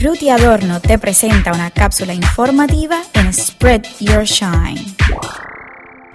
Ruti Adorno te presenta una cápsula informativa en Spread Your Shine.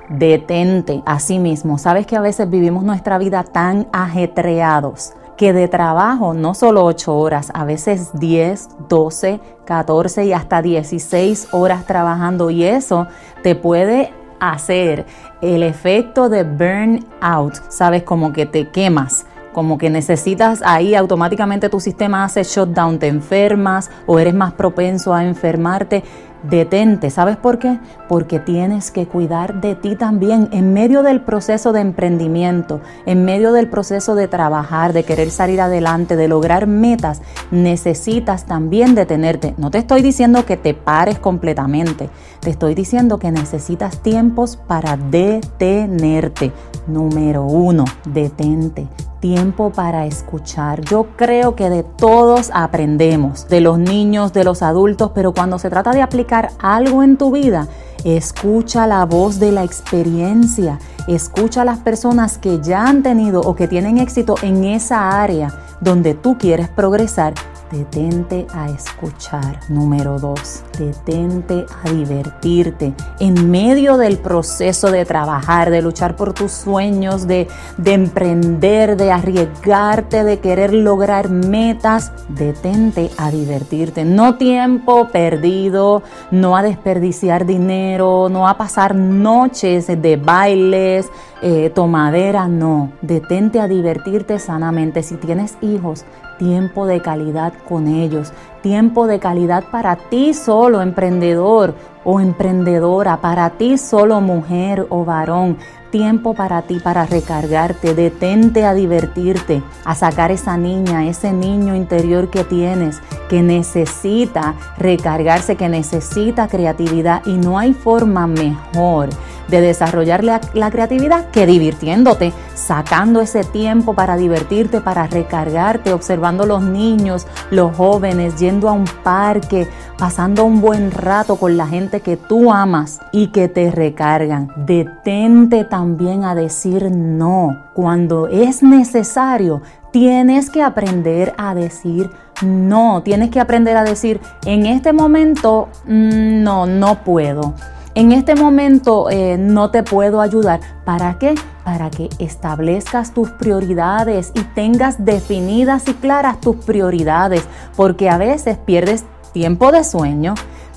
Detente a sí mismo. Sabes que a veces vivimos nuestra vida tan ajetreados que de trabajo no solo 8 horas, a veces 10, 12, 14 y hasta 16 horas trabajando y eso te puede hacer el efecto de burnout, sabes, como que te quemas como que necesitas ahí automáticamente tu sistema hace shutdown, te enfermas o eres más propenso a enfermarte. Detente, ¿sabes por qué? Porque tienes que cuidar de ti también en medio del proceso de emprendimiento, en medio del proceso de trabajar, de querer salir adelante, de lograr metas, necesitas también detenerte. No te estoy diciendo que te pares completamente, te estoy diciendo que necesitas tiempos para detenerte. Número uno, detente tiempo para escuchar. Yo creo que de todos aprendemos, de los niños, de los adultos, pero cuando se trata de aplicar algo en tu vida, escucha la voz de la experiencia, escucha a las personas que ya han tenido o que tienen éxito en esa área donde tú quieres progresar detente a escuchar. Número dos, detente a divertirte. En medio del proceso de trabajar, de luchar por tus sueños, de, de emprender, de arriesgarte, de querer lograr metas, detente a divertirte. No tiempo perdido, no a desperdiciar dinero, no a pasar noches de bailes, eh, tomadera, no. Detente a divertirte sanamente. Si tienes hijos, tiempo de calidad con ellos, tiempo de calidad para ti solo, emprendedor o emprendedora, para ti solo, mujer o varón, tiempo para ti, para recargarte, detente a divertirte, a sacar esa niña, ese niño interior que tienes, que necesita recargarse, que necesita creatividad y no hay forma mejor de desarrollar la, la, creatividad que divirtiéndote, sacando ese tiempo para divertirte, para recargarte, observando los niños, los jóvenes, yendo a un parque, pasando un buen rato con la gente que tú amas y que te recargan. Detente también a decir no. Cuando es necesario, tienes que aprender a decir no. Tienes que aprender a decir, en este momento, mm, no, no puedo. En este momento eh, no te puedo ayudar. ¿Para qué? Para que establezcas tus prioridades y tengas definidas y claras tus prioridades, porque a veces pierdes tiempo de sueño,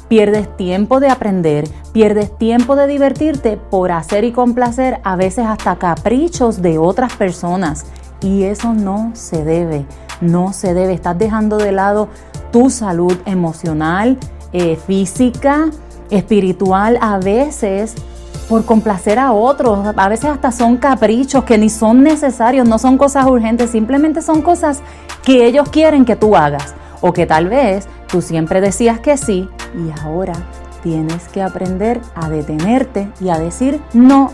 pierdes tiempo de aprender, pierdes tiempo de divertirte por hacer y complacer a veces hasta caprichos de otras personas. Y eso no se debe, no se debe. Estás dejando de lado tu salud emocional, eh, física, espiritual a veces por complacer a otros. A veces hasta son caprichos que ni son necesarios, no son cosas urgentes, simplemente son cosas que ellos quieren que tú hagas. O que tal vez tú siempre decías que sí y ahora tienes que aprender a detenerte y a decir no.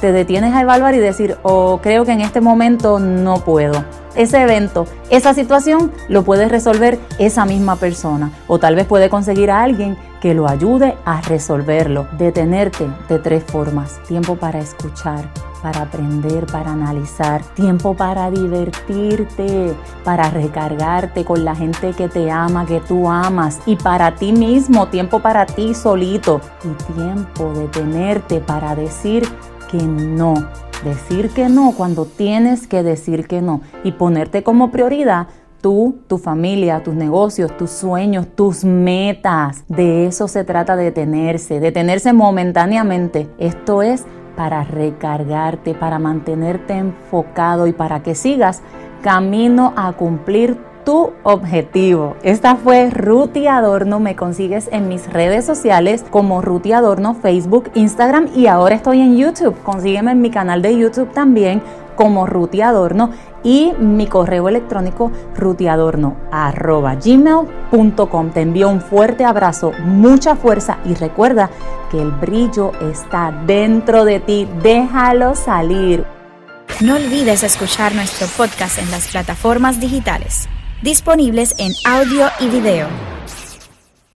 Te detienes a evaluar y decir, o oh, creo que en este momento no puedo. Ese evento, esa situación lo puede resolver esa misma persona. O tal vez puede conseguir a alguien que lo ayude a resolverlo. Detenerte de tres formas. Tiempo para escuchar, para aprender, para analizar, tiempo para divertirte, para recargarte con la gente que te ama, que tú amas y para ti mismo, tiempo para ti solito y tiempo de tenerte para decir que no. Decir que no cuando tienes que decir que no y ponerte como prioridad tú, tu familia, tus negocios, tus sueños, tus metas. De eso se trata detenerse, detenerse momentáneamente. Esto es para recargarte, para mantenerte enfocado y para que sigas camino a cumplir tu objetivo. Esta fue Ruti Adorno. Me consigues en mis redes sociales como Ruti Adorno, Facebook, Instagram y ahora estoy en YouTube. Consígueme en mi canal de YouTube también como Ruti Adorno y mi correo electrónico rutiadorno.gmail.com. Te envío un fuerte abrazo, mucha fuerza y recuerda que el brillo está dentro de ti. Déjalo salir. No olvides escuchar nuestro podcast en las plataformas digitales, disponibles en audio y video